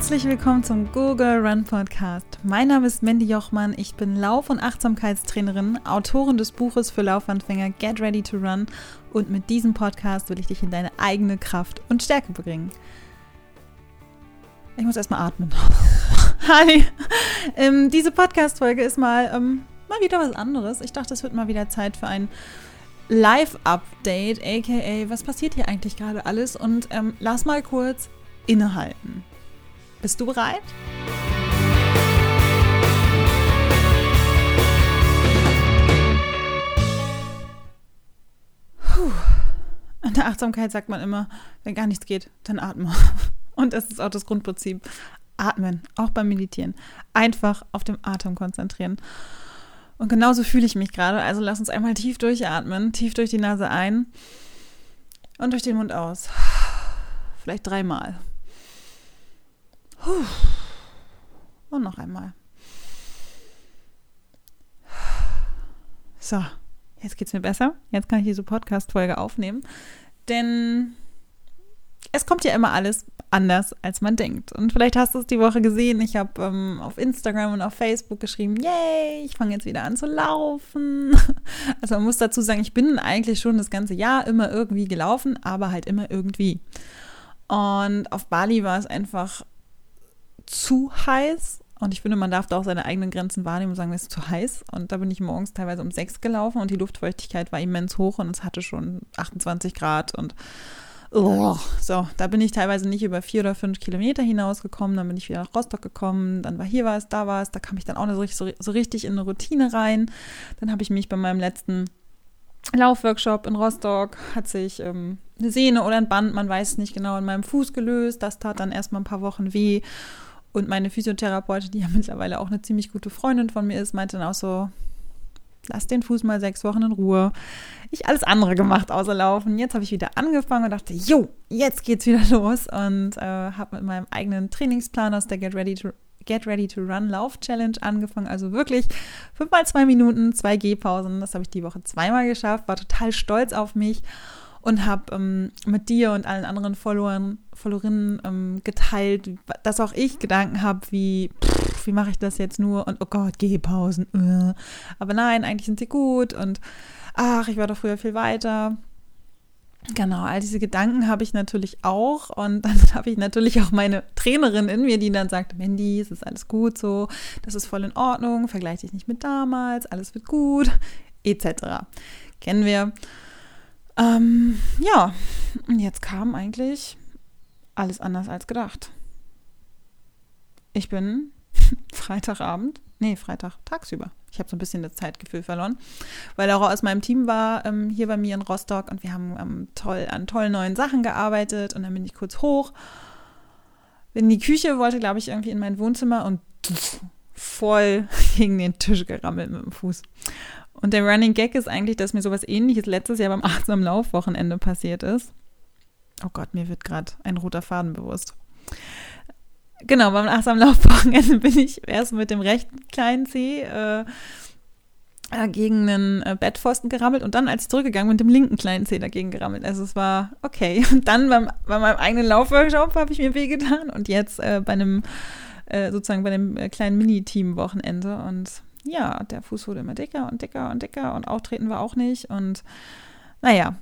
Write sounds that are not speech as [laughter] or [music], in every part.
Herzlich willkommen zum Google Run Podcast. Mein Name ist Mandy Jochmann. Ich bin Lauf- und Achtsamkeitstrainerin, Autorin des Buches für Laufanfänger Get Ready to Run und mit diesem Podcast will ich dich in deine eigene Kraft und Stärke bringen. Ich muss erstmal atmen. [laughs] Hi. Ähm, diese Podcast-Folge ist mal, ähm, mal wieder was anderes. Ich dachte, es wird mal wieder Zeit für ein Live-Update, aka was passiert hier eigentlich gerade alles? Und ähm, lass mal kurz innehalten. Bist du bereit? In der Achtsamkeit sagt man immer, wenn gar nichts geht, dann atme. Und das ist auch das Grundprinzip. Atmen, auch beim Meditieren. Einfach auf dem Atem konzentrieren. Und genauso fühle ich mich gerade. Also lass uns einmal tief durchatmen, tief durch die Nase ein und durch den Mund aus. Vielleicht dreimal. Und noch einmal. So, jetzt geht es mir besser. Jetzt kann ich diese Podcast-Folge aufnehmen. Denn es kommt ja immer alles anders, als man denkt. Und vielleicht hast du es die Woche gesehen. Ich habe ähm, auf Instagram und auf Facebook geschrieben, yay, ich fange jetzt wieder an zu laufen. [laughs] Also man muss dazu sagen, ich bin eigentlich schon das ganze Jahr immer irgendwie gelaufen, aber halt immer irgendwie. Und auf Bali war es einfach zu heiß. Und ich finde, man darf da auch seine eigenen Grenzen wahrnehmen und sagen, es ist zu heiß. Und da bin ich morgens teilweise um sechs gelaufen und die Luftfeuchtigkeit war immens hoch und es hatte schon 28 Grad und oh, so, da bin ich teilweise nicht über vier oder fünf Kilometer hinausgekommen. Dann bin ich wieder nach Rostock gekommen. Dann war hier was, da was. Da kam ich dann auch so, so, so richtig in eine Routine rein. Dann habe ich mich bei meinem letzten Laufworkshop in Rostock hat sich ähm, eine Sehne oder ein Band, man weiß es nicht genau, in meinem Fuß gelöst. Das tat dann erstmal ein paar Wochen weh. Und meine Physiotherapeutin, die ja [laughs] mittlerweile auch eine ziemlich gute Freundin von mir ist, meinte dann auch so, lass den Fuß mal sechs Wochen in Ruhe. Ich alles andere gemacht außer laufen. Jetzt habe ich wieder angefangen und dachte, jo, jetzt geht's wieder [laughs] los und äh, habe mit meinem eigenen Trainingsplan aus der Get Ready to Get Ready to Run Lauf Challenge angefangen. Also wirklich fünfmal zwei Minuten, zwei Gehpausen. Das habe ich die Woche zweimal geschafft. War total stolz auf mich und habe ähm, mit dir und allen anderen Followern, Followerinnen ähm, geteilt, dass auch ich Gedanken habe, wie, pff, wie mache ich das jetzt nur und oh Gott, Gehpausen. Äh. Aber nein, eigentlich sind sie gut und ach, ich war doch früher viel weiter. Genau, all diese Gedanken habe ich natürlich auch und [laughs] dann habe ich natürlich auch meine Trainerin in mir, die dann sagt, Mandy, es ist alles gut so, das ist voll in Ordnung, vergleiche dich nicht mit damals, alles wird gut, etc. Kennen wir. Ähm, ja, und jetzt kam eigentlich alles anders als gedacht. Ich bin [laughs] Freitagabend, nee, Freitag tagsüber. Ich habe so ein bisschen das Zeitgefühl verloren, weil Laura aus meinem Team war ähm, hier bei mir in Rostock und wir haben ähm, toll, an tollen neuen Sachen gearbeitet und dann bin ich kurz hoch. In die Küche wollte, glaube ich, irgendwie in mein Wohnzimmer und voll [laughs] gegen den Tisch gerammelt mit dem Fuß. Und der Running Gag ist eigentlich, dass mir sowas ähnliches letztes Jahr beim [laughs] achtsamen Laufwochenende passiert ist. Oh Gott, mir wird gerade ein roter Faden bewusst. Genau, beim achtsamen Laufwochenende [laughs] bin ich erst mit dem rechten kleinen Zeh äh, äh, gegen einen äh, Bettpfosten gerammelt und dann, als ich zurückgegangen bin, mit dem linken kleinen Zeh dagegen gerammelt. Also es war okay. Und dann beim, bei meinem eigenen Laufworkshop habe ich mir wehgetan und jetzt äh, bei einem, äh, sozusagen bei dem äh, kleinen Mini-Team-Wochenende und ja, der Fuß wurde immer dicker und dicker und dicker und auftreten war auch nicht. Und naja,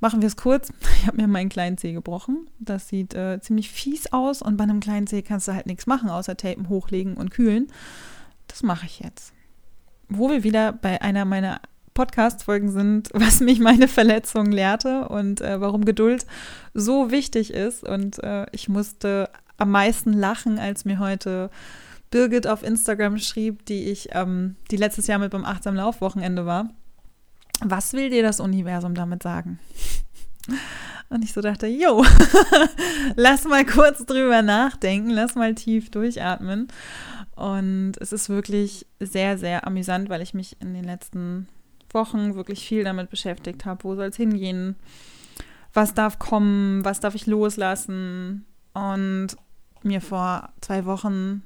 machen wir es kurz. [laughs] Ich habe mir meinen kleinen Zeh gebrochen. Das sieht äh, ziemlich fies aus und bei einem kleinen Zeh kannst du halt nichts machen, außer Tapen hochlegen und kühlen. Das mache ich jetzt. Wo wir wieder bei einer meiner Podcast-Folgen sind, [laughs] was mich meine Verletzung lehrte und äh, warum Geduld so wichtig ist. Und äh, ich musste am meisten lachen, als mir heute Birgit auf Instagram schrieb, die ich, ähm, die letztes Jahr mit beim achtsam Laufwochenende war. Was will dir das Universum damit sagen? Und ich so dachte, jo, [laughs] lass mal kurz drüber nachdenken, lass mal tief durchatmen. Und es ist wirklich sehr, sehr amüsant, weil ich mich in den letzten Wochen wirklich viel damit beschäftigt habe. Wo soll es hingehen? Was darf kommen? Was darf ich loslassen? Und mir vor zwei Wochen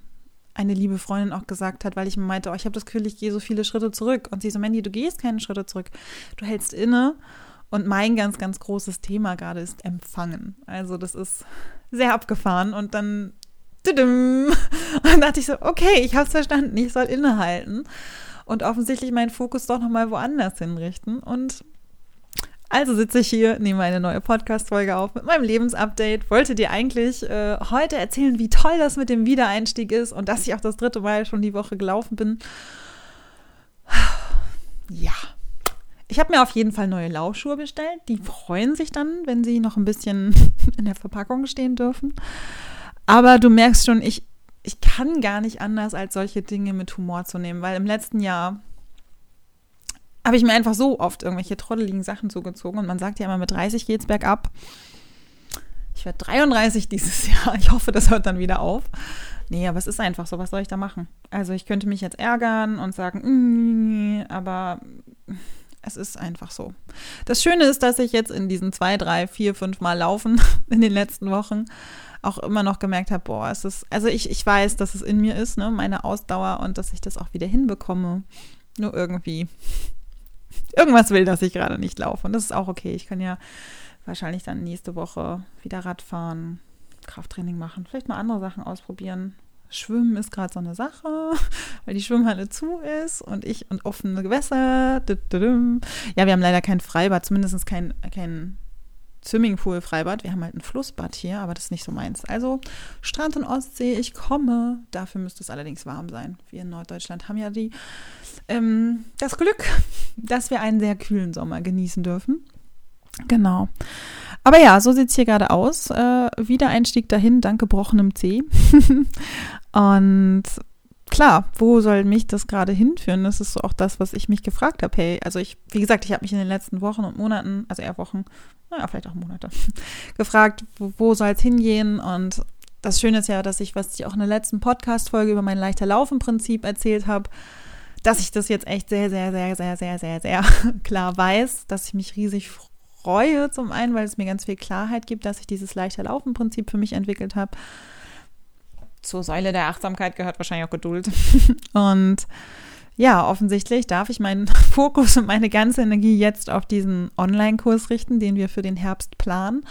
eine liebe Freundin auch gesagt hat, weil ich mir meinte, oh, ich habe das Gefühl, ich gehe so viele Schritte zurück. Und sie so, Mandy, du gehst keine Schritte zurück. Du hältst inne Und mein ganz, ganz großes Thema gerade ist Empfangen. Also das ist sehr abgefahren. Und dann, [laughs] und dann dachte ich so, okay, ich habe es verstanden, ich soll innehalten. Und offensichtlich meinen Fokus doch nochmal woanders hinrichten. Und also sitze ich hier, nehme eine neue Podcast-Folge auf mit meinem Lebensupdate. Wollte dir eigentlich äh, heute erzählen, wie toll das mit dem Wiedereinstieg ist und dass ich auch das dritte Mal schon die Woche gelaufen bin. Ja. Ich habe mir auf jeden Fall neue Laufschuhe bestellt. Die freuen sich dann, wenn sie noch ein bisschen [laughs] in der Verpackung stehen dürfen. Aber du merkst schon, ich, ich kann gar nicht anders, als solche Dinge mit Humor zu nehmen, weil im letzten Jahr habe ich mir einfach so oft irgendwelche trotteligen Sachen zugezogen. Und man sagt ja immer, mit 30 geht es bergab. Ich werde 33 dieses [laughs] Jahr. Ich hoffe, das hört dann wieder auf. Nee, aber es ist einfach so. Was soll ich da machen? Also ich könnte mich jetzt ärgern und sagen, mm, aber es ist einfach so. Das Schöne ist, dass ich jetzt in diesen zwei, drei, vier, fünf Mal laufen [laughs] in den letzten Wochen auch immer noch gemerkt habe, boah, es ist, also ich, ich weiß, dass es in mir ist, ne, meine Ausdauer und dass ich das auch wieder hinbekomme. Nur irgendwie irgendwas will, dass ich gerade nicht laufe. Und das ist auch okay. Ich kann ja wahrscheinlich dann nächste Woche wieder Radfahren, Krafttraining machen, vielleicht mal andere Sachen ausprobieren. Schwimmen ist gerade so eine Sache, [laughs] weil die Schwimmhalle zu ist und ich und offene Gewässer. Ja, wir haben leider kein Freibad, zumindest kein, kein Swimmingpool, Freibad. Wir haben halt ein Flussbad hier, aber das ist nicht so meins. Also Strand und Ostsee, ich komme. Dafür müsste es allerdings warm sein. Wir in Norddeutschland haben ja die, ähm, das Glück, [laughs] dass wir einen sehr kühlen Sommer genießen dürfen. Genau. Aber ja, so sieht es hier gerade aus. Äh, Wiedereinstieg dahin, dank gebrochenem C. [laughs] und klar, wo soll mich das gerade hinführen? Das ist so auch das, was ich mich gefragt habe. Hey, also ich, wie gesagt, ich habe mich in den letzten Wochen und Monaten, also eher Wochen, naja, vielleicht auch Monate, [laughs] gefragt, wo, wo soll es hingehen? Und das Schöne ist ja, dass ich, was ich auch in der letzten Podcast-Folge über mein leichter Laufen-Prinzip erzählt habe, dass ich das jetzt echt sehr, sehr, sehr, sehr, sehr, sehr, sehr [laughs] klar weiß, dass ich mich riesig freue, zum einen, weil es mir ganz viel Klarheit gibt, dass ich dieses leichter Laufen-Prinzip für mich entwickelt habe. Zur Säule der Achtsamkeit gehört wahrscheinlich auch Geduld. [laughs] Und ja, offensichtlich darf ich meinen [laughs] Fokus und meine ganze Energie jetzt auf diesen Online-Kurs richten, den wir für den Herbst planen.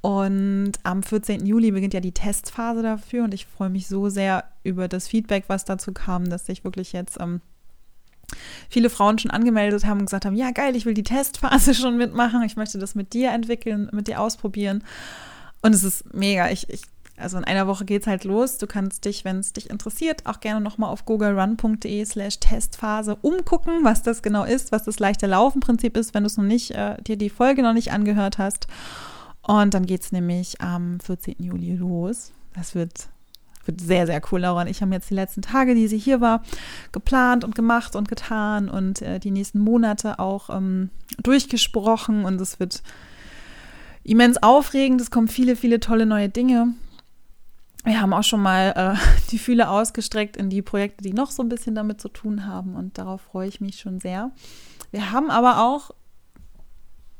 Und am 14. Juli beginnt ja die Testphase dafür und ich freue mich so sehr über das Feedback, was dazu kam, dass ich wirklich jetzt ähm, viele Frauen schon angemeldet haben und gesagt haben, ja geil, ich will die Testphase [laughs] schon mitmachen, ich möchte das mit dir entwickeln, mit dir ausprobieren. Und es ist mega. Ich, ich also in einer Woche geht es halt los. Du kannst dich, wenn es dich interessiert, auch gerne nochmal auf googlerun.de slash Testphase umgucken, was das genau ist, was das leichte Laufenprinzip ist, wenn du es noch nicht, äh, dir die Folge noch nicht angehört hast. Und dann geht es nämlich am 14. Juli los. Das wird, wird sehr, sehr cool. Laura ich haben jetzt die letzten Tage, die sie hier war, geplant und gemacht und getan und äh, die nächsten Monate auch ähm, durchgesprochen. Und es wird immens aufregend. Es kommen viele, viele tolle neue Dinge wir haben auch schon mal äh, [laughs] die Fühle ausgestreckt in die Projekte, die noch so ein bisschen damit zu tun haben. Und darauf freue ich mich schon sehr. Wir haben aber auch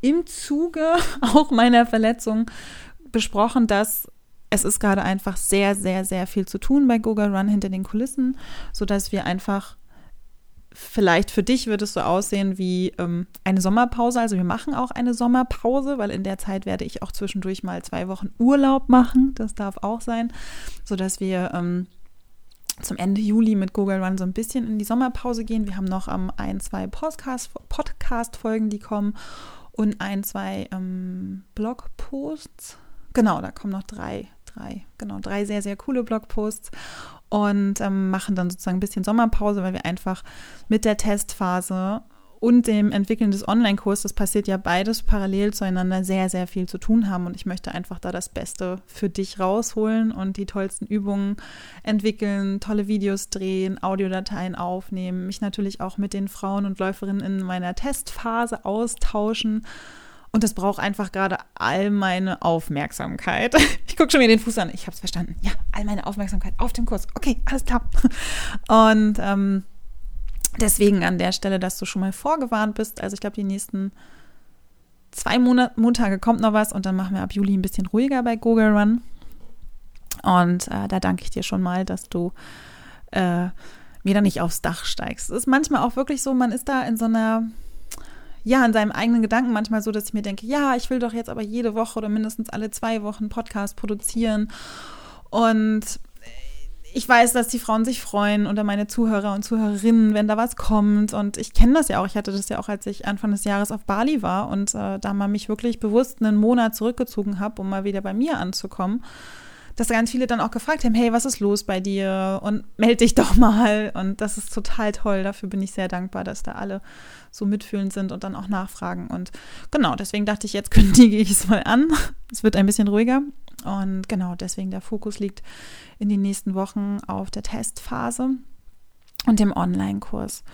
im Zuge [laughs] auch meiner Verletzung besprochen, dass es ist gerade einfach sehr, sehr, sehr viel zu tun bei Google Run hinter den Kulissen, sodass wir einfach vielleicht für dich wird es so aussehen wie ähm, eine Sommerpause. Also wir machen auch eine Sommerpause, weil in der Zeit werde ich auch zwischendurch mal zwei Wochen Urlaub machen. Das darf auch sein, sodass wir ähm, zum Ende Juli mit Google Run so ein bisschen in die Sommerpause gehen. Wir haben noch ähm, ein, zwei Podcast-Folgen, die kommen und ein, zwei ähm, Blogposts. Genau, da kommen noch drei, drei, genau, drei sehr, sehr coole Blogposts und ähm, machen dann sozusagen ein bisschen Sommerpause, weil wir einfach mit der Testphase und dem Entwickeln des Online-Kurses, das passiert ja beides parallel zueinander, sehr, sehr viel zu tun haben. Und ich möchte einfach da das Beste für dich rausholen und die tollsten Übungen entwickeln, tolle Videos drehen, Audiodateien aufnehmen, mich natürlich auch mit den Frauen und Läuferinnen in meiner Testphase austauschen und das braucht einfach gerade all meine Aufmerksamkeit. [laughs] Ich gucke schon mir den Fuß an. Ich habe es verstanden. Ja, all meine Aufmerksamkeit auf dem Kurs. Okay, alles klar. Und ähm, deswegen an der Stelle, dass du schon mal vorgewarnt bist. Also ich glaube, die nächsten zwei Monat, Montage kommt noch was und dann machen wir ab Juli ein bisschen ruhiger bei Google Run. Und äh, da danke ich dir schon mal, dass du äh, mir da nicht aufs Dach steigst. Es ist manchmal auch wirklich so, man ist da in so einer ja, in seinem eigenen Gedanken manchmal so, dass ich mir denke, ja, ich will doch jetzt aber jede Woche oder mindestens alle zwei Wochen Podcast produzieren. Und ich weiß, dass die Frauen sich freuen oder meine Zuhörer und Zuhörerinnen, wenn da was kommt. Und ich kenne das ja auch. Ich hatte das ja auch, als ich Anfang des Jahres auf Bali war und äh, da mal mich wirklich bewusst einen Monat zurückgezogen habe, um mal wieder bei mir anzukommen. Dass ganz viele dann auch gefragt haben, hey, was ist los bei dir? Und melde dich doch mal. Und das ist total toll. Dafür bin ich sehr dankbar, dass da alle so mitfühlend sind und dann auch nachfragen. Und genau, deswegen dachte ich, jetzt kündige ich es mal an. [laughs] Es wird ein bisschen ruhiger. Und genau, deswegen der Fokus liegt in den nächsten Wochen auf der Testphase und dem Online-Kurs.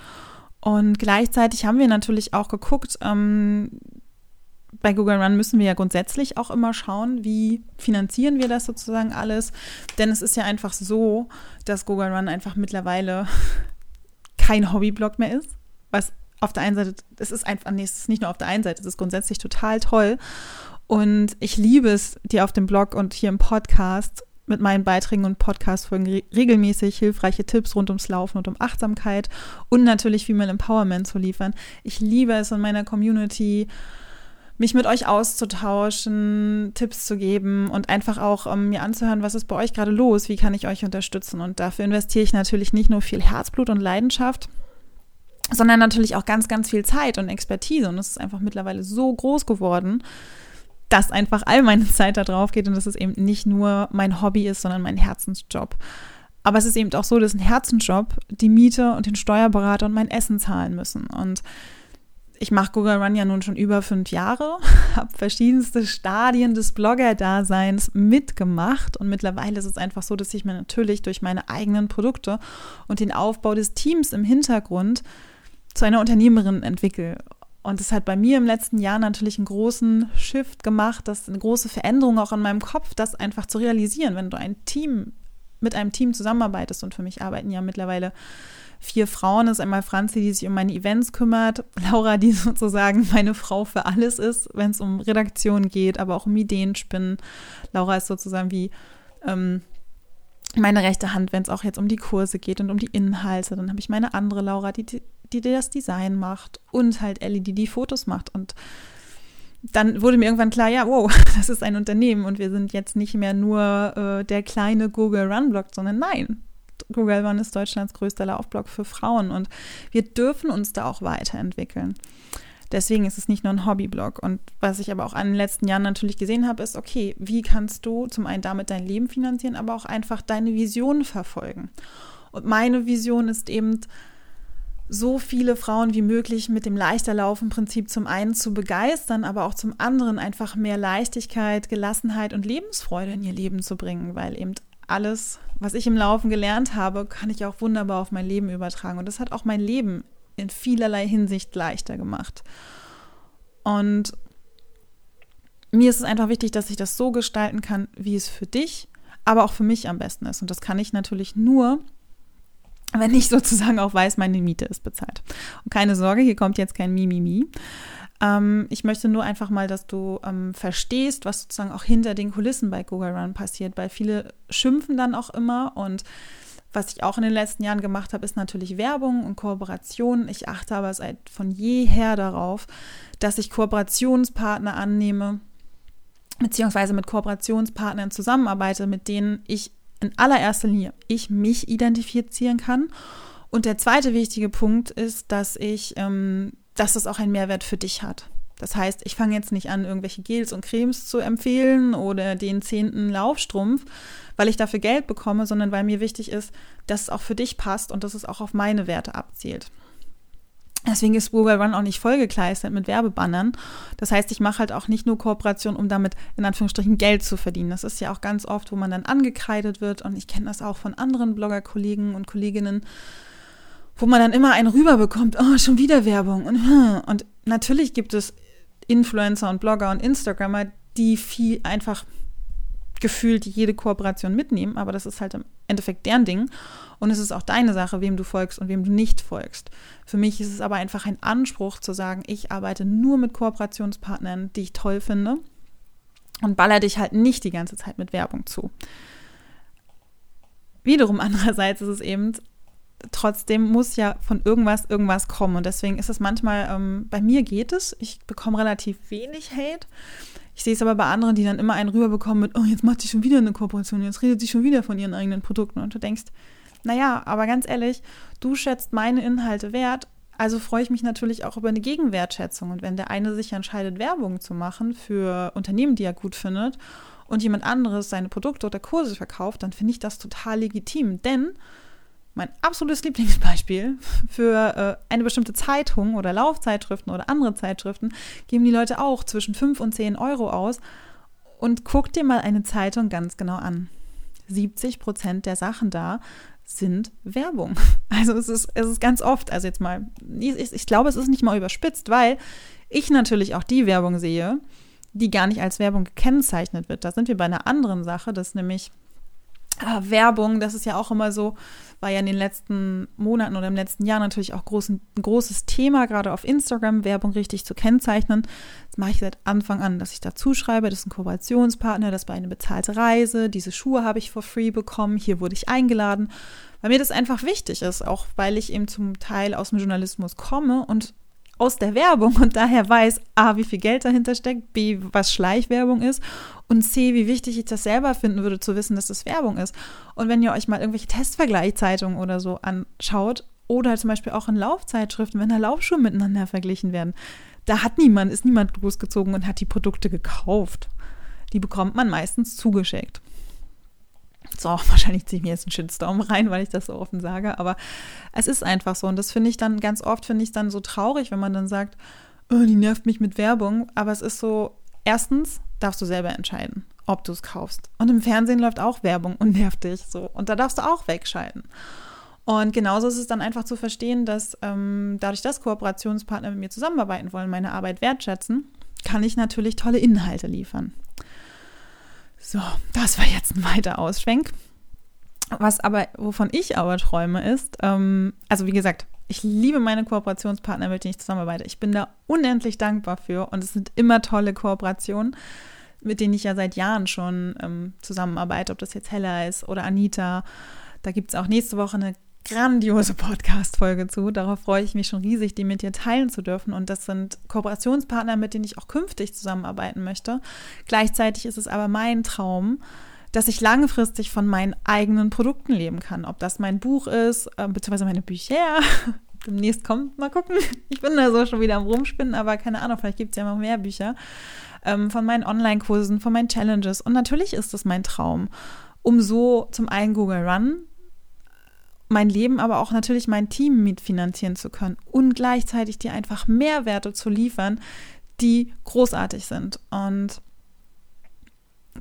Und gleichzeitig haben wir natürlich auch geguckt, ähm, bei Google Run müssen wir ja grundsätzlich auch immer schauen, wie finanzieren wir das sozusagen alles. Denn es ist ja einfach so, dass Google Run einfach mittlerweile [laughs] kein Hobbyblog mehr ist. Was auf der einen Seite, es ist einfach, nee, es ist nicht nur auf der einen Seite, es ist grundsätzlich total toll. Und ich liebe es, dir auf dem Blog und hier im Podcast mit meinen Beiträgen und Podcast-Folgen re regelmäßig hilfreiche Tipps rund ums Laufen und um Achtsamkeit und natürlich Female Empowerment zu liefern. Ich liebe es in meiner Community, mich mit euch auszutauschen, Tipps zu geben und einfach auch um, mir anzuhören, was ist bei euch gerade los, wie kann ich euch unterstützen. Und dafür investiere ich natürlich nicht nur viel Herzblut und Leidenschaft, sondern natürlich auch ganz, ganz viel Zeit und Expertise. Und es ist einfach mittlerweile so groß geworden, dass einfach all meine Zeit da drauf geht und dass es eben nicht nur mein Hobby ist, sondern mein Herzensjob. Aber es ist eben auch so, dass ein Herzensjob die Miete und den Steuerberater und mein Essen zahlen müssen. Und ich mache Google Run ja nun schon über fünf Jahre, [laughs] habe verschiedenste Stadien des Blogger-Daseins mitgemacht und mittlerweile ist es einfach so, dass ich mir natürlich durch meine eigenen Produkte und den Aufbau des Teams im Hintergrund zu einer Unternehmerin entwickle. Und es hat bei mir im letzten Jahr natürlich einen großen Shift gemacht, das eine große Veränderung auch in meinem Kopf, das einfach zu realisieren, wenn du ein Team mit einem Team zusammenarbeitest. Und für mich arbeiten ja mittlerweile vier Frauen. Das ist einmal Franzi, die sich um meine Events kümmert, Laura, die [laughs] sozusagen meine Frau für alles ist, wenn es um Redaktion geht, aber auch um Ideenspinnen. Laura ist sozusagen wie ähm, meine rechte Hand, wenn es auch jetzt um die Kurse geht und um die Inhalte. Dann habe ich meine andere Laura, die, die, die das Design macht und halt Ellie, die die Fotos macht. Und dann wurde mir irgendwann klar, ja, wow, [laughs] das ist ein Unternehmen und wir sind jetzt nicht mehr nur äh, der kleine Google Run Blog, sondern nein, Google Run ist Deutschlands größter Laufblog für Frauen und wir dürfen uns da auch weiterentwickeln. Deswegen ist es nicht nur ein Hobbyblog. Und was ich aber auch in den letzten Jahren natürlich gesehen habe, ist, okay, wie kannst du zum einen damit dein Leben finanzieren, aber auch einfach deine Vision verfolgen. Und meine Vision ist eben, so viele Frauen wie möglich mit dem Leichterlaufen-Prinzip zum einen zu begeistern, aber auch zum anderen einfach mehr Leichtigkeit, Gelassenheit und Lebensfreude in ihr Leben zu bringen, weil eben alles, was ich im Laufen gelernt habe, kann ich auch wunderbar auf mein Leben übertragen. Und das hat auch mein Leben in vielerlei Hinsicht leichter gemacht. Und mir ist es einfach wichtig, dass ich das so gestalten kann, wie es für dich, aber auch für mich am besten ist. Und das kann ich natürlich nur, wenn ich sozusagen auch weiß, meine Miete ist bezahlt. Und keine Sorge, hier kommt jetzt kein Mimimi. Ähm, ich möchte nur einfach mal, dass du ähm, verstehst, was sozusagen auch hinter den Kulissen bei Google Run passiert, weil viele schimpfen dann auch immer und was ich auch in den letzten Jahren gemacht habe, ist natürlich Werbung und Kooperation. Ich achte aber seit von jeher darauf, dass ich Kooperationspartner annehme, beziehungsweise mit Kooperationspartnern zusammenarbeite, mit denen ich in allererster Linie ich mich identifizieren kann. Und der zweite wichtige Punkt ist, dass ich, ähm, dass es auch einen Mehrwert für dich hat. Das heißt, ich fange jetzt nicht an, irgendwelche Gels und Cremes zu empfehlen oder den zehnten Laufstrumpf, weil ich dafür Geld bekomme, sondern weil mir wichtig ist, dass es auch für dich passt und dass es auch auf meine Werte abzielt. Deswegen ist Google Run auch nicht vollgekleistert mit Werbebannern. Das heißt, ich mache halt auch nicht nur Kooperation, um damit in Anführungsstrichen Geld zu verdienen. Das ist ja auch ganz oft, wo man dann angekreidet wird. Und ich kenne das auch von anderen Blogger-Kollegen und Kolleginnen, wo man dann immer einen rüberbekommt, oh, schon wieder Werbung. Und, hm. und natürlich gibt es Influencer und Blogger und Instagrammer, die viel einfach gefühlt jede Kooperation mitnehmen, aber das ist halt im Endeffekt deren Ding. Und es ist auch deine Sache, wem du folgst und wem du nicht folgst. Für mich ist es aber einfach ein Anspruch zu sagen, ich arbeite nur mit Kooperationspartnern, die ich toll finde und baller dich halt nicht die ganze Zeit mit Werbung zu. Wiederum [laughs] andererseits ist es eben trotzdem muss ja von irgendwas irgendwas kommen. Und deswegen ist es manchmal, ähm, bei mir geht es, ich bekomme relativ wenig Hate. Ich sehe es aber bei anderen, die dann immer einen rüberbekommen mit, oh, jetzt macht sie schon wieder eine Kooperation, jetzt redet sie schon wieder von ihren eigenen Produkten. Und du denkst, naja, aber ganz ehrlich, du schätzt meine Inhalte wert, also freue ich mich natürlich auch über eine Gegenwertschätzung. Und wenn der eine sich entscheidet, Werbung zu machen für Unternehmen, die er gut findet, und jemand anderes seine Produkte oder Kurse verkauft, dann finde ich das total legitim. Denn mein absolutes Lieblingsbeispiel für äh, eine bestimmte Zeitung oder Laufzeitschriften oder andere Zeitschriften geben die Leute auch zwischen 5 und 10 Euro aus. Und guck dir mal eine Zeitung ganz genau an. 70 Prozent der Sachen da sind Werbung. [laughs] Also es ist, es ist ganz oft, also jetzt mal, ich, ich glaube, es ist nicht mal überspitzt, weil ich natürlich auch die Werbung sehe, die gar nicht als Werbung gekennzeichnet wird. Da sind wir bei einer anderen Sache, das nämlich äh, Werbung, das ist ja auch immer so, war ja in den letzten Monaten oder im letzten Jahr natürlich auch groß, ein großes Thema, gerade auf Instagram, Werbung richtig zu kennzeichnen. Das mache ich seit Anfang an, dass ich dazu schreibe, das ist ein Kooperationspartner, das war eine bezahlte Reise, diese Schuhe habe ich for free bekommen, hier wurde ich eingeladen, weil mir das einfach wichtig ist, auch weil ich eben zum Teil aus dem Journalismus komme und aus der Werbung und daher weiß, A, wie viel Geld dahinter steckt, B, was Schleichwerbung ist und C, wie wichtig ich das selber finden würde, zu wissen, dass das Werbung ist. Und wenn ihr euch mal irgendwelche Testvergleichzeitungen oder so anschaut oder zum Beispiel auch in Laufzeitschriften, wenn da Laufschuhe miteinander verglichen werden, da hat niemand, ist niemand losgezogen und hat die Produkte gekauft. Die bekommt man meistens zugeschickt. So, [laughs] wahrscheinlich ziehe ich mir jetzt einen Shitstorm rein, weil ich das so offen sage, aber es ist einfach so. Und das finde ich dann ganz oft, finde ich dann so traurig, wenn man dann sagt, oh, die nervt mich mit Werbung. Aber es ist so, erstens darfst du selber entscheiden, ob du es kaufst. Und im Fernsehen läuft auch Werbung und nervt dich so. Und da darfst du auch wegschalten. Und genauso ist es dann einfach zu verstehen, dass ähm, dadurch, dass Kooperationspartner mit mir zusammenarbeiten wollen, meine Arbeit wertschätzen, kann ich natürlich tolle Inhalte liefern. So, das war jetzt ein weiter Ausschwenk. Was aber, wovon ich aber träume, ist, ähm, also wie gesagt, ich liebe meine Kooperationspartner, mit denen ich zusammenarbeite. Ich bin da unendlich dankbar für und es sind immer tolle Kooperationen, mit denen ich ja seit Jahren schon ähm, zusammenarbeite, ob das jetzt Hella ist oder Anita. Da gibt es auch nächste Woche eine grandiose Podcast-Folge zu. Darauf freue ich mich schon riesig, die mit dir teilen zu dürfen. Und das sind Kooperationspartner, mit denen ich auch künftig zusammenarbeiten möchte. Gleichzeitig ist es aber mein Traum, dass ich langfristig von meinen eigenen Produkten leben kann. Ob das mein Buch ist, äh, beziehungsweise meine Bücher. [laughs] Demnächst kommt, mal gucken. Ich bin da so schon wieder am Rumspinnen, aber keine Ahnung, vielleicht gibt es ja noch mehr Bücher. Ähm, von meinen Online-Kursen, von meinen Challenges. Und natürlich ist das mein Traum, um so zum einen Google Run mein Leben, aber auch natürlich mein Team mitfinanzieren zu können und gleichzeitig dir einfach Mehrwerte zu liefern, die großartig sind. Und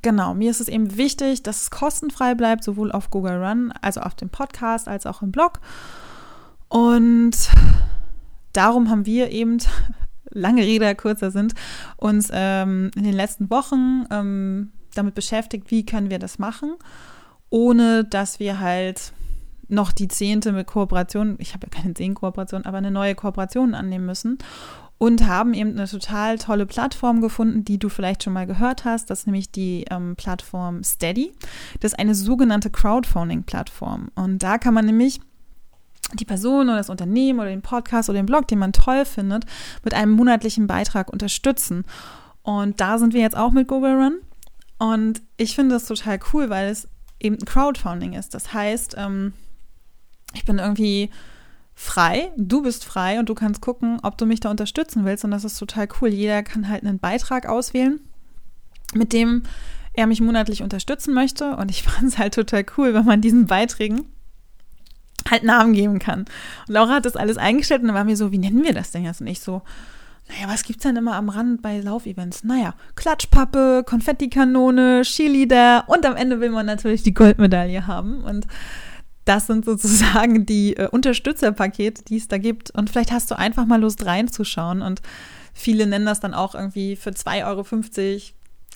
genau, mir ist es eben wichtig, dass es kostenfrei bleibt, sowohl auf Google Run, also auf dem Podcast, als auch im Blog. Und darum haben wir eben, [laughs] lange Rede, kurzer sind, uns ähm, in den letzten Wochen ähm, damit beschäftigt, wie können wir das machen, ohne dass wir halt noch die zehnte mit Kooperation, ich habe ja keine zehn Kooperationen, aber eine neue Kooperation annehmen müssen und haben eben eine total tolle Plattform gefunden, die du vielleicht schon mal gehört hast. Das ist nämlich die ähm, Plattform Steady. Das ist eine sogenannte Crowdfunding-Plattform. Und da kann man nämlich die Person oder das Unternehmen oder den Podcast oder den Blog, den man toll findet, mit einem monatlichen Beitrag unterstützen. Und da sind wir jetzt auch mit Google Run. Und ich finde das total cool, weil es eben Crowdfunding ist. Das heißt, ähm, ich bin irgendwie frei, du bist frei und du kannst gucken, ob du mich da unterstützen willst. Und das ist total cool. Jeder kann halt einen Beitrag auswählen, mit dem er mich monatlich unterstützen möchte. Und ich [laughs] fand es halt total cool, wenn man diesen Beiträgen halt Namen geben kann. Und Laura hat das alles eingestellt und dann war mir so, wie nennen wir das denn jetzt? Und ich so, naja, was gibt's denn immer am Rand bei Laufevents? Naja, Klatschpappe, Konfettikanone, Cheerleader und am Ende will man natürlich die Goldmedaille haben. Und das sind sozusagen die äh, Unterstützerpakete, die es da gibt. Und vielleicht hast du einfach mal Lust reinzuschauen. Und viele nennen das dann auch irgendwie für 2,50 Euro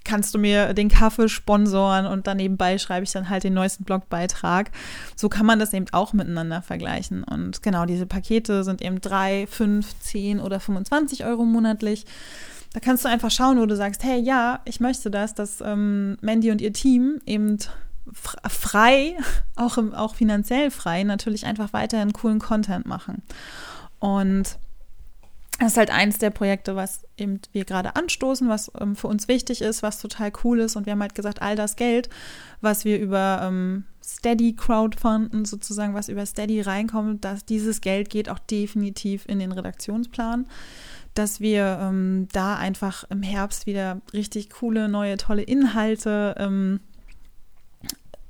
kannst du mir den Kaffee sponsoren und dann nebenbei schreibe ich dann halt den neuesten Blogbeitrag. So kann man das eben auch miteinander vergleichen. Und genau, diese Pakete sind eben 3, 5, 10 oder 25 Euro monatlich. Da kannst du einfach schauen, wo du sagst, hey, ja, ich möchte das, dass ähm, Mandy und ihr Team eben frei, auch, im, auch finanziell frei, natürlich einfach weiterhin coolen Content machen. Und das ist halt eins der Projekte, was eben wir gerade anstoßen, was ähm, für uns wichtig ist, was total cool ist. Und wir haben halt gesagt, all das Geld, was wir über ähm, Steady crowdfunden, sozusagen, was über Steady reinkommt, dass dieses Geld geht auch definitiv in den Redaktionsplan, dass wir ähm, da einfach im Herbst wieder richtig coole, neue, tolle Inhalte ähm,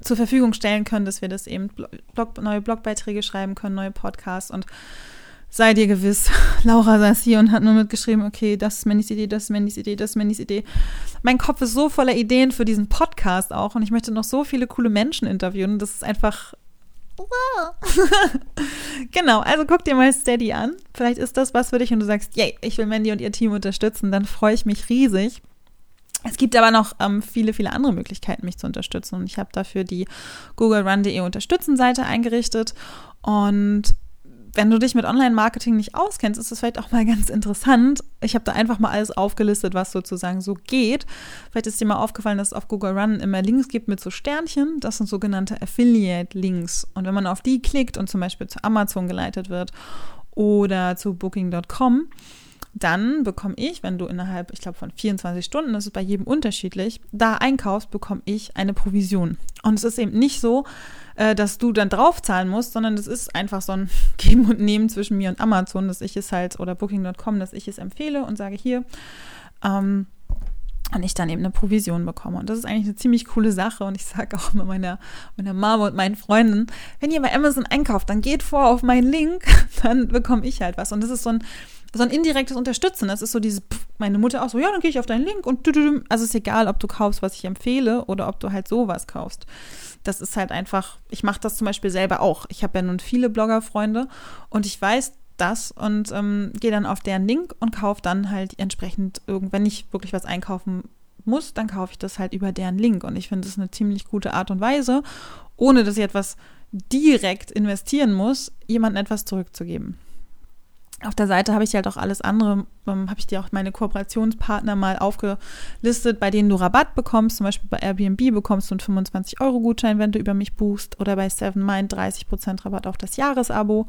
zur Verfügung stellen können, dass wir das eben Blog, neue Blogbeiträge schreiben können, neue Podcasts und sei dir gewiss, [laughs] Laura saß hier und hat nur mitgeschrieben, okay, das ist Mandys Idee, das ist Mandys Idee, das ist Mandys Idee. Mein Kopf ist so voller Ideen für diesen Podcast auch und ich möchte noch so viele coole Menschen interviewen. Das ist einfach. [laughs] genau, also guck dir mal Steady an. Vielleicht ist das was für dich und du sagst, yay, ich will Mandy und ihr Team unterstützen, dann freue ich mich riesig. Es gibt aber noch ähm, viele, viele andere Möglichkeiten, mich zu unterstützen. Und ich habe dafür die GoogleRun.de Unterstützen-Seite eingerichtet. Und wenn du dich mit Online-Marketing nicht auskennst, ist es vielleicht auch mal ganz interessant. Ich habe da einfach mal alles aufgelistet, was sozusagen so geht. Vielleicht ist dir mal aufgefallen, dass es auf Google Run immer Links gibt mit so Sternchen. Das sind sogenannte Affiliate-Links. Und wenn man auf die klickt und zum Beispiel zu Amazon geleitet wird oder zu Booking.com, dann bekomme ich, wenn du innerhalb, ich glaube, von 24 Stunden, das ist bei jedem unterschiedlich, da einkaufst, bekomme ich eine Provision. Und es ist eben nicht so, äh, dass du dann draufzahlen musst, sondern das ist einfach so ein [laughs] Geben und Nehmen zwischen mir und Amazon, dass ich es halt, oder Booking.com, dass ich es empfehle und sage hier, ähm, und ich dann eben eine Provision bekomme. Und das ist eigentlich eine ziemlich coole Sache. Und ich sage auch immer meiner, meiner Mama und meinen Freunden, wenn ihr bei Amazon einkauft, dann geht vor auf meinen Link, [laughs] dann bekomme ich halt was. Und das ist so ein, so ein indirektes Unterstützen. Das ist so dieses, pff, meine Mutter auch so, ja, dann gehe ich auf deinen Link und du, du, du. also ist egal, ob du kaufst, was ich empfehle oder ob du halt sowas kaufst das ist halt einfach, ich mache das zum Beispiel selber auch. Ich habe ja nun viele Blogger-Freunde und ich weiß das und ähm, gehe dann auf deren Link und kaufe dann halt entsprechend wenn ich wirklich was einkaufen muss, dann kaufe ich das halt über deren Link. Und ich finde das eine ziemlich gute Art und Weise, ohne dass ich etwas direkt investieren muss, jemandem etwas zurückzugeben auf der Seite habe ich halt auch alles andere, ähm, habe ich dir auch meine Kooperationspartner mal aufgelistet, bei denen du Rabatt bekommst. Zum Beispiel bei Airbnb bekommst du einen 25-Euro-Gutschein, wenn du über mich buchst. Oder bei Seven Mind 30% Rabatt auf das Jahresabo.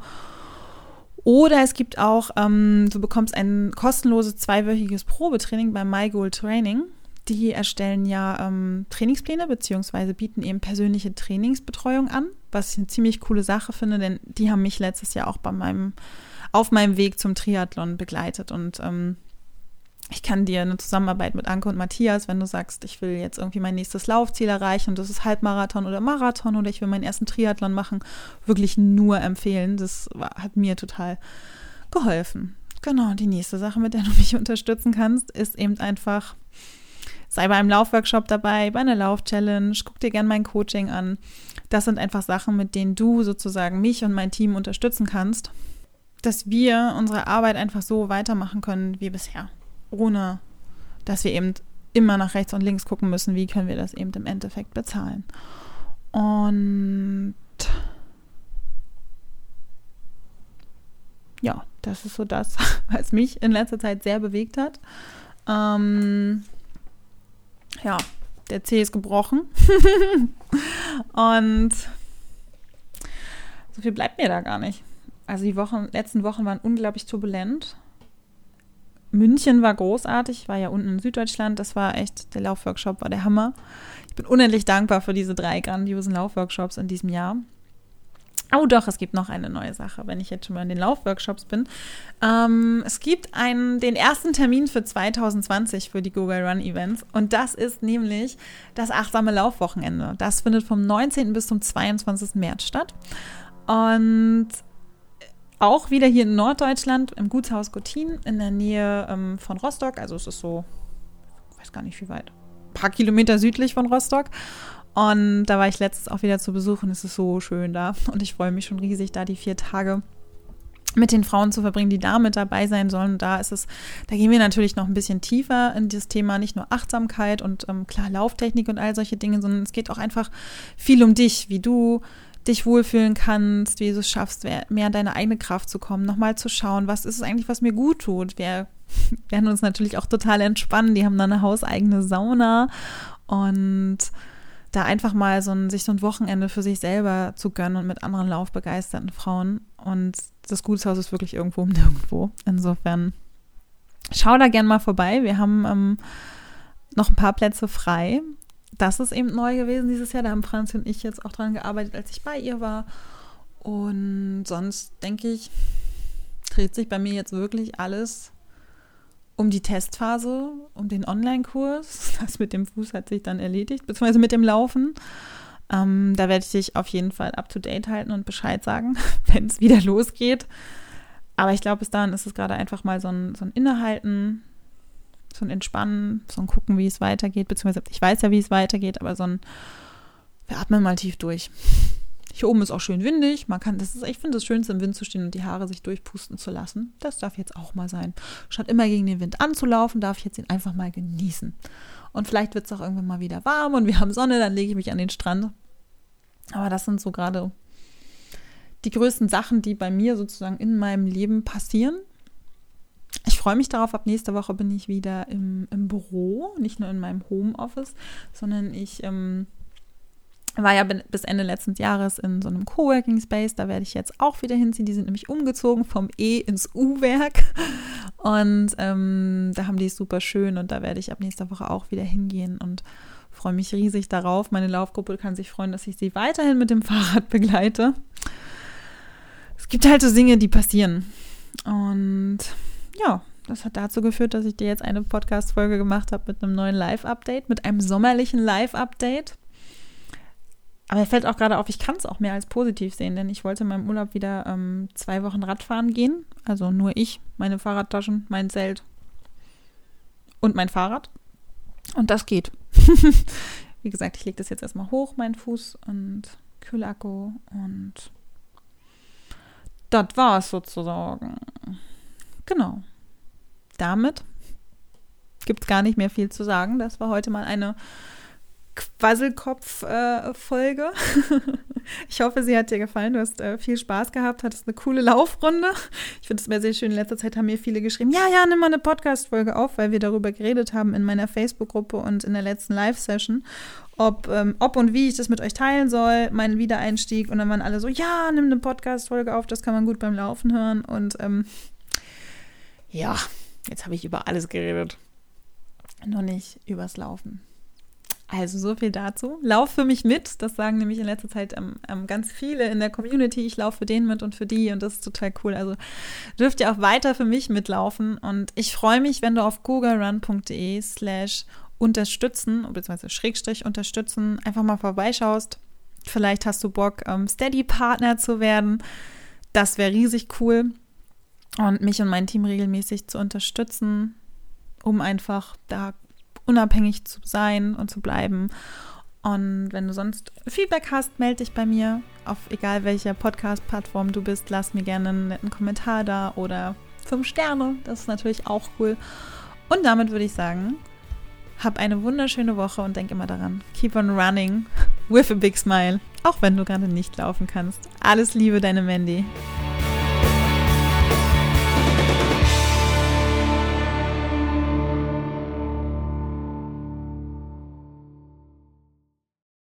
Oder es gibt auch, ähm, du bekommst ein kostenloses zweiwöchiges Probetraining bei MyGoal Training. Die erstellen ja ähm, Trainingspläne beziehungsweise bieten eben persönliche Trainingsbetreuung an, was ich eine ziemlich coole Sache finde, denn die haben mich letztes Jahr auch bei meinem auf meinem Weg zum Triathlon begleitet. Und ähm, ich kann dir eine Zusammenarbeit mit Anke und Matthias, wenn du sagst, ich will jetzt irgendwie mein nächstes Laufziel erreichen und das ist Halbmarathon oder Marathon oder ich will meinen ersten Triathlon machen, wirklich nur empfehlen. Das hat mir total geholfen. Genau, die nächste Sache, mit der du mich [laughs] unterstützen kannst, ist eben einfach, sei bei einem Laufworkshop dabei, bei einer Lauf-Challenge, guck dir gerne mein Coaching an. Das sind einfach Sachen, mit denen du sozusagen mich und mein Team unterstützen kannst dass wir unsere Arbeit einfach so weitermachen können wie bisher, ohne dass wir eben immer nach rechts und links gucken müssen, wie können wir das eben im Endeffekt bezahlen. Und ja, das ist so das, [laughs] was mich in letzter Zeit sehr bewegt hat. Ähm, ja, der Zeh ist gebrochen. [laughs] und so viel bleibt mir da gar nicht. Also die Wochen, letzten Wochen waren unglaublich turbulent. München war großartig, war ja unten in Süddeutschland, das war echt, der Laufworkshop war der Hammer. Ich bin unendlich dankbar für diese drei grandiosen Laufworkshops in diesem Jahr. Oh doch, es gibt noch eine neue Sache, wenn ich jetzt schon mal in den Laufworkshops bin. Ähm, es gibt einen, den ersten Termin für 2020 für die Google Run Events und das ist nämlich das achtsame Laufwochenende. Das findet vom 19. bis zum 22. März statt. Und auch wieder hier in Norddeutschland, im Gutshaus Gottin, in der Nähe ähm, von Rostock. Also es ist so, ich weiß gar nicht wie weit, ein paar Kilometer südlich von Rostock. Und da war ich letztens auch wieder zu Besuch und es ist so schön da. Und ich freue mich schon riesig, da die vier Tage mit den Frauen zu verbringen, die da mit dabei sein sollen. Und da ist es, da gehen wir natürlich noch ein bisschen tiefer in das Thema, nicht nur Achtsamkeit und ähm, klar Lauftechnik und all solche Dinge, sondern es geht auch einfach viel um dich, wie du dich wohlfühlen kannst, wie du es schaffst, mehr in deine eigene Kraft zu kommen, nochmal zu schauen, was ist es eigentlich, was mir gut tut. Wir [laughs] werden uns natürlich auch total entspannen. Die haben dann eine hauseigene Sauna und da einfach mal so ein, sich so ein Wochenende für sich selber zu gönnen und mit anderen laufbegeisterten Frauen. Und das Gutshaus ist wirklich irgendwo um [laughs] nirgendwo. Insofern schau da gern mal vorbei. Wir haben ähm, noch ein paar Plätze frei. Das ist eben neu gewesen dieses Jahr. Da haben Franz und ich jetzt auch dran gearbeitet, als ich bei ihr war. Und sonst denke ich, dreht sich bei mir jetzt wirklich alles um die Testphase, um den Online-Kurs. [laughs] Das mit dem Fuß hat sich dann erledigt, beziehungsweise mit dem Laufen. Ähm, da werde ich dich auf jeden Fall up-to-date halten und Bescheid sagen, [laughs] wenn es wieder losgeht. Aber ich glaube, bis dahin ist es gerade einfach mal so ein, so ein Innehalten, so ein Entspannen, so ein Gucken, wie es weitergeht. Beziehungsweise ich weiß ja, wie es weitergeht, aber so ein, wir atmen mal tief durch. Hier oben ist auch schön windig. Man kann, das ist, ich finde das Schönste, im Wind zu stehen und die Haare sich durchpusten zu lassen. Das darf jetzt auch mal sein. Statt immer gegen den Wind anzulaufen, darf ich jetzt ihn einfach mal genießen. Und vielleicht wird es auch irgendwann mal wieder warm und wir haben Sonne, dann lege ich mich an den Strand. Aber das sind so gerade die größten Sachen, die bei mir sozusagen in meinem Leben passieren. Freue mich darauf, ab nächster Woche bin ich wieder im, im Büro, nicht nur in meinem Homeoffice, sondern ich ähm, war ja bis Ende letzten Jahres in so einem Coworking Space, da werde ich jetzt auch wieder hinziehen. Die sind nämlich umgezogen vom E ins U-Werk und ähm, da haben die es super schön und da werde ich ab nächster Woche auch wieder hingehen und freue mich riesig darauf. Meine Laufgruppe kann sich freuen, dass ich sie weiterhin mit dem [laughs] Fahrrad begleite. Es gibt halt so Dinge, die passieren und ja, das hat dazu geführt, dass ich dir jetzt eine Podcast-Folge gemacht habe mit einem neuen Live-Update, mit einem sommerlichen Live-Update. Aber mir fällt auch gerade auf, ich kann es auch mehr als positiv sehen, denn ich wollte in meinem Urlaub wieder ähm, zwei Wochen Radfahren gehen. Also nur ich, meine Fahrradtaschen, mein Zelt und mein Fahrrad. Und das geht. [laughs] Wie gesagt, ich lege das jetzt erstmal hoch, meinen Fuß und Kühlakku und das war es sozusagen. Genau. Damit gibt es gar nicht mehr viel zu sagen. Das war heute mal eine Quasselkopf-Folge. Äh, [laughs] ich hoffe, sie hat dir gefallen. Du hast äh, viel Spaß gehabt, hattest eine coole Laufrunde. Ich finde es mir sehr schön. In letzter Zeit haben mir viele geschrieben: Ja, ja, nimm mal eine Podcast-Folge auf, weil wir darüber geredet haben in meiner Facebook-Gruppe und in der letzten Live-Session, ob, ähm, ob und wie ich das mit euch teilen soll, meinen Wiedereinstieg. Und dann waren alle so: Ja, nimm eine Podcast-Folge auf, das kann man gut beim Laufen hören. Und ähm, ja, jetzt habe ich über alles geredet. Noch nicht übers Laufen. Also so viel dazu. Lauf für mich mit. Das sagen nämlich in letzter Zeit ähm, ähm, ganz viele in der Community. Ich laufe für den mit und für die und das ist total cool. Also dürft ihr auch weiter für mich mitlaufen. Und ich freue mich, wenn du auf googlerun.de slash unterstützen, beziehungsweise Schrägstrich unterstützen, einfach mal vorbeischaust. Vielleicht hast du Bock, ähm, Steady-Partner zu werden. Das wäre riesig cool. Und mich und mein Team regelmäßig zu unterstützen, um einfach da unabhängig zu sein und zu bleiben. Und wenn du sonst Feedback hast, melde dich bei mir auf egal welcher Podcast-Plattform du bist. Lass mir gerne einen netten Kommentar da oder fünf Sterne. Das ist natürlich auch cool. Und damit würde ich sagen, hab eine wunderschöne Woche und denk immer daran, keep on running [laughs] with a big smile, auch wenn du gerade nicht laufen kannst. Alles Liebe, deine Mandy.